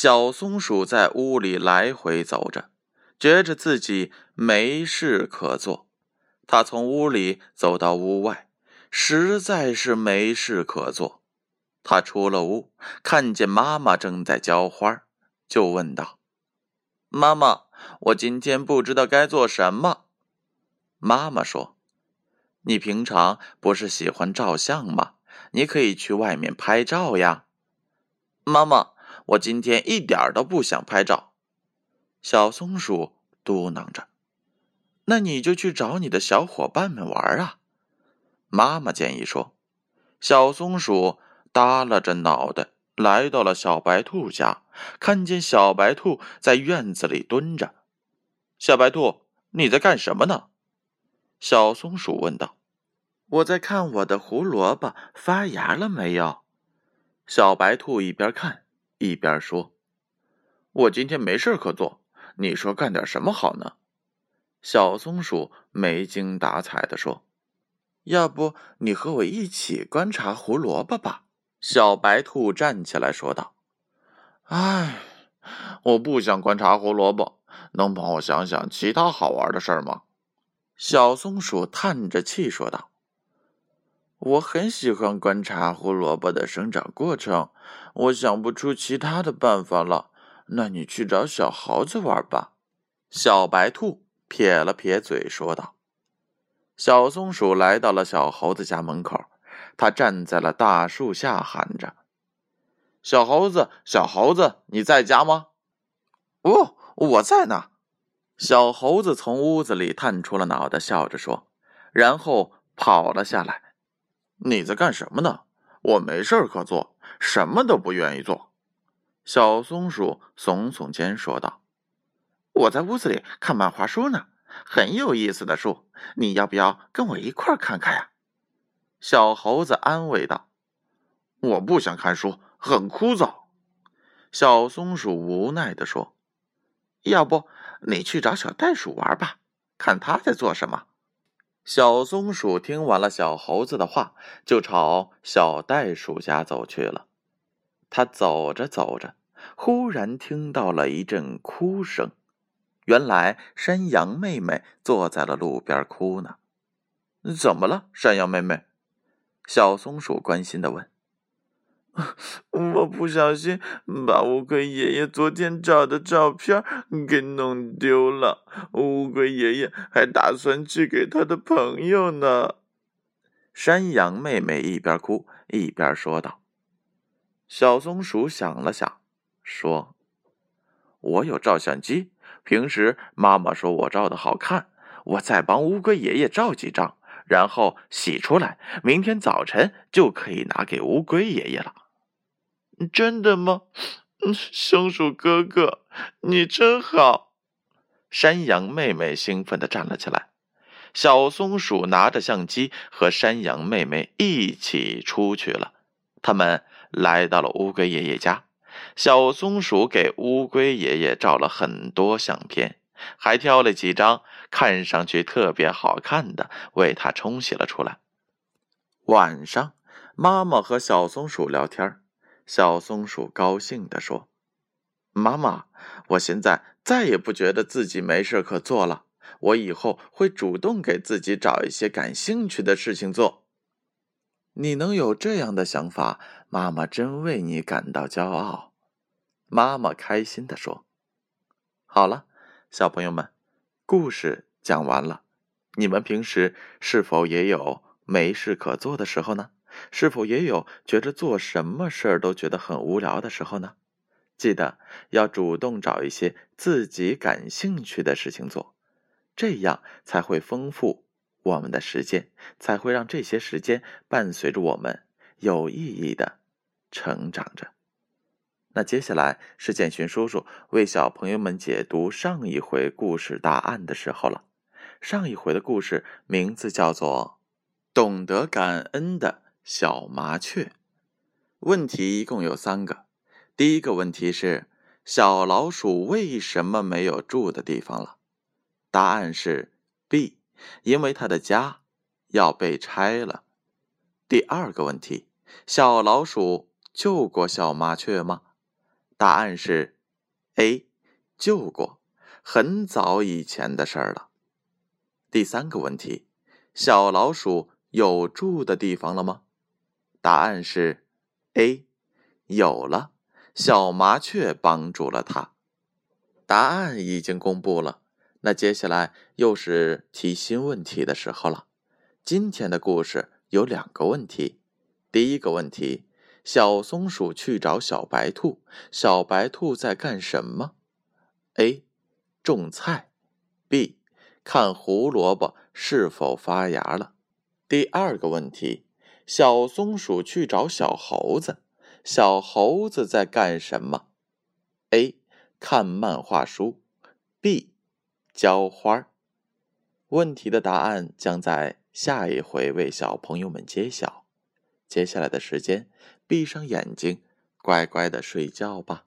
小松鼠在屋里来回走着，觉着自己没事可做。它从屋里走到屋外，实在是没事可做。它出了屋，看见妈妈正在浇花，就问道：“妈妈，我今天不知道该做什么。”妈妈说：“你平常不是喜欢照相吗？你可以去外面拍照呀。”妈妈。我今天一点都不想拍照，小松鼠嘟囔着。那你就去找你的小伙伴们玩啊！妈妈建议说。小松鼠耷拉着脑袋来到了小白兔家，看见小白兔在院子里蹲着。小白兔，你在干什么呢？小松鼠问道。我在看我的胡萝卜发芽了没有。小白兔一边看。一边说：“我今天没事可做，你说干点什么好呢？”小松鼠没精打采的说：“要不你和我一起观察胡萝卜吧？”小白兔站起来说道：“哎，我不想观察胡萝卜，能帮我想想其他好玩的事儿吗？”小松鼠叹着气说道。我很喜欢观察胡萝卜的生长过程，我想不出其他的办法了。那你去找小猴子玩吧。”小白兔撇了撇嘴说道。小松鼠来到了小猴子家门口，它站在了大树下，喊着：“小猴子，小猴子，你在家吗？”“哦，我在呢。”小猴子从屋子里探出了脑袋，笑着说，然后跑了下来。你在干什么呢？我没事可做，什么都不愿意做。小松鼠耸耸肩说道：“我在屋子里看漫画书呢，很有意思的书。你要不要跟我一块看看呀？”小猴子安慰道：“我不想看书，很枯燥。”小松鼠无奈地说：“要不你去找小袋鼠玩吧，看他在做什么。”小松鼠听完了小猴子的话，就朝小袋鼠家走去了。它走着走着，忽然听到了一阵哭声。原来山羊妹妹坐在了路边哭呢。怎么了，山羊妹妹？小松鼠关心的问。我不小心把乌龟爷爷昨天照的照片给弄丢了，乌龟爷爷还打算寄给他的朋友呢。山羊妹妹一边哭一边说道。小松鼠想了想，说：“我有照相机，平时妈妈说我照的好看，我再帮乌龟爷爷照几张，然后洗出来，明天早晨就可以拿给乌龟爷爷了。”真的吗？嗯松鼠哥哥，你真好！山羊妹妹兴奋的站了起来。小松鼠拿着相机和山羊妹妹一起出去了。他们来到了乌龟爷爷家。小松鼠给乌龟爷爷照了很多相片，还挑了几张看上去特别好看的，为他冲洗了出来。晚上，妈妈和小松鼠聊天小松鼠高兴地说：“妈妈，我现在再也不觉得自己没事可做了。我以后会主动给自己找一些感兴趣的事情做。你能有这样的想法，妈妈真为你感到骄傲。”妈妈开心地说：“好了，小朋友们，故事讲完了。你们平时是否也有没事可做的时候呢？”是否也有觉着做什么事儿都觉得很无聊的时候呢？记得要主动找一些自己感兴趣的事情做，这样才会丰富我们的时间，才会让这些时间伴随着我们有意义的成长着。那接下来是建勋叔叔为小朋友们解读上一回故事答案的时候了。上一回的故事名字叫做《懂得感恩的小麻雀》。问题一共有三个。第一个问题是：小老鼠为什么没有住的地方了？答案是 B，因为它的家要被拆了。第二个问题：小老鼠救过小麻雀吗？答案是 A，救过，很早以前的事儿了。第三个问题，小老鼠有住的地方了吗？答案是 A，有了，小麻雀帮助了它。答案已经公布了，那接下来又是提新问题的时候了。今天的故事有两个问题，第一个问题。小松鼠去找小白兔，小白兔在干什么？A. 种菜，B. 看胡萝卜是否发芽了。第二个问题，小松鼠去找小猴子，小猴子在干什么？A. 看漫画书，B. 浇花。问题的答案将在下一回为小朋友们揭晓。接下来的时间。闭上眼睛，乖乖的睡觉吧。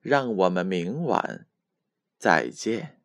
让我们明晚再见。